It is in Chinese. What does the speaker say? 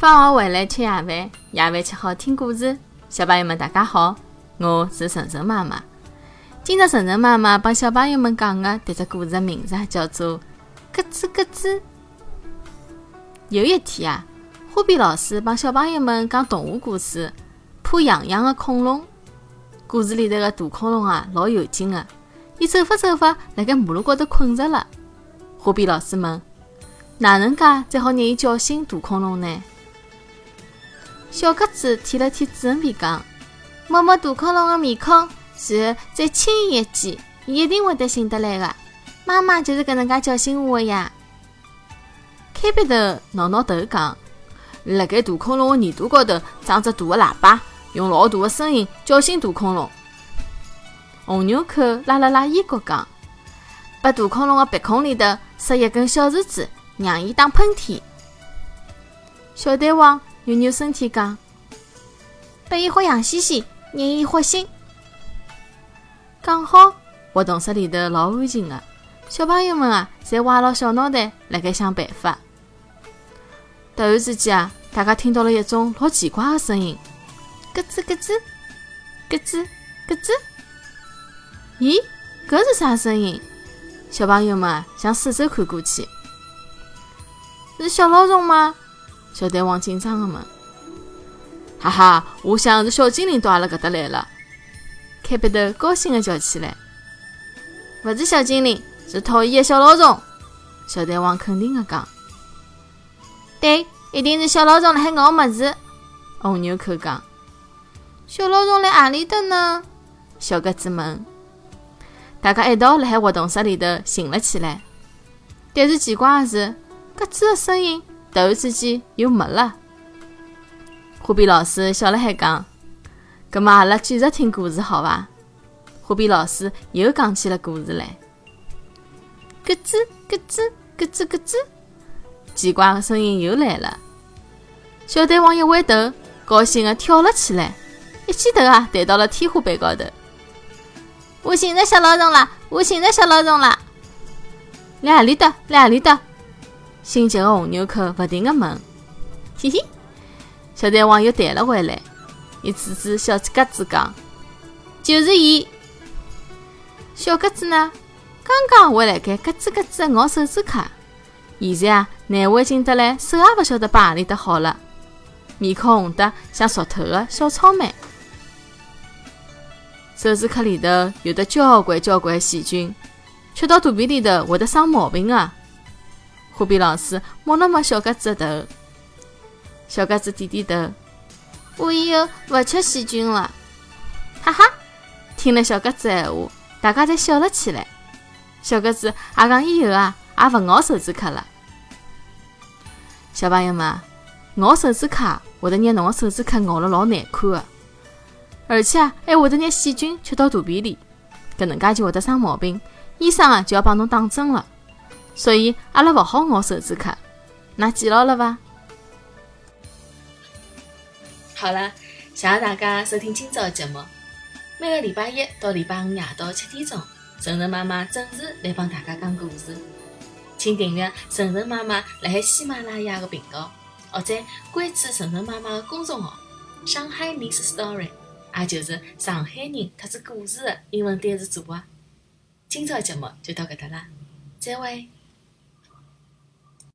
放学回来吃夜饭，夜饭吃好听故事。小朋友们，大家好，我是晨晨妈妈。今朝晨晨妈妈帮小朋友们讲的迭只故事的名字叫做《咯吱咯吱》。有一天啊，花边老师帮小朋友们讲动物故事，《怕痒痒的恐龙》。故事里头个大恐龙啊，老有劲的，伊走法走法，辣盖马路高头困着了。花边老师问：哪能介才好让伊叫醒大恐龙呢？小鸽子舔了舔主人鼻，讲：摸摸大恐龙的面孔。然后再轻一记，伊一定会得醒得来的。妈妈就是搿能介叫醒我的呀。开鼻头挠挠头讲：“辣盖大恐龙的耳朵高头装只大的喇叭，用老大的声音叫醒大恐龙。”红牛口拉了拉衣角讲：“把大恐龙的鼻孔里头塞一根小树枝，让伊打喷嚏。”小蛋黄扭扭身体讲：“拨伊喝羊西西，让伊喝醒。”讲好，活动室里头老安静的，小朋友们啊，侪歪牢小脑袋，辣盖想办法。突然之间啊，大家听到了一种老奇怪的声音，咯吱咯吱，咯吱咯吱。咦，搿是啥声音？小朋友们向四周看过去，是小老鼠吗？小蛋黄紧张的问。哈哈，我想是小精灵到阿拉搿搭来了。开鼻头高兴地叫起来：“勿是小精灵，是讨厌的小老鼠。”小蛋黄肯定地讲：“对，一定是小老鼠辣海咬么子。”红牛口讲：“小老鼠辣何里搭呢？”小鸽子问。大家一道辣海活动室里头寻了起来，但是奇怪的是，鸽子的声音突然之间又没了。花边老师笑了海讲。葛么阿拉继续听故事，好伐？花边老师又讲起了故事来。咯吱咯吱咯吱咯吱，奇怪的声音又来了。小蛋黄一回头，高兴的跳了起来，一记头啊弹到了天花板高头。我寻着小老鼠了！我寻着小老鼠了！辣阿里搭？辣阿里搭？心急的红牛口不停的问。嘿嘿，小蛋黄又弹了回来。伊指指小鸽子讲：“就是伊。”小鸽子呢，刚刚还辣盖咯吱咯吱咬手指壳，现在啊，难为情得来，手也勿晓得摆何里搭好了，面孔红得像熟透的小草莓。手指壳里头有的交关交关细菌，吃到肚皮里头会得生毛病的。花边老师摸了摸小鸽子的头，小鸽子点点头。我以后勿吃细菌了，哈哈！听了小鸽子的闲话，大家侪笑了起来。小鸽子也讲以后啊，也勿咬手指壳了。小朋友们，咬手指壳会得让侬个手指壳咬了老难看的，而且啊，还会得让细菌吃到肚皮里，搿能介就会得生毛病，医生啊就要帮侬打针了。所以阿拉勿好咬手指壳，㑚记牢了伐？好了，谢谢大家收听今朝的节目。每个礼拜一到礼拜五夜到七点钟，晨晨妈妈准时来帮大家讲故事。请订阅晨晨妈妈辣海喜马拉雅的频道，或者关注晨晨妈妈的公众号“上海 Miss Story”，也就是上海人特指故事的英文单词组合。今朝的节目就到搿搭啦，再会。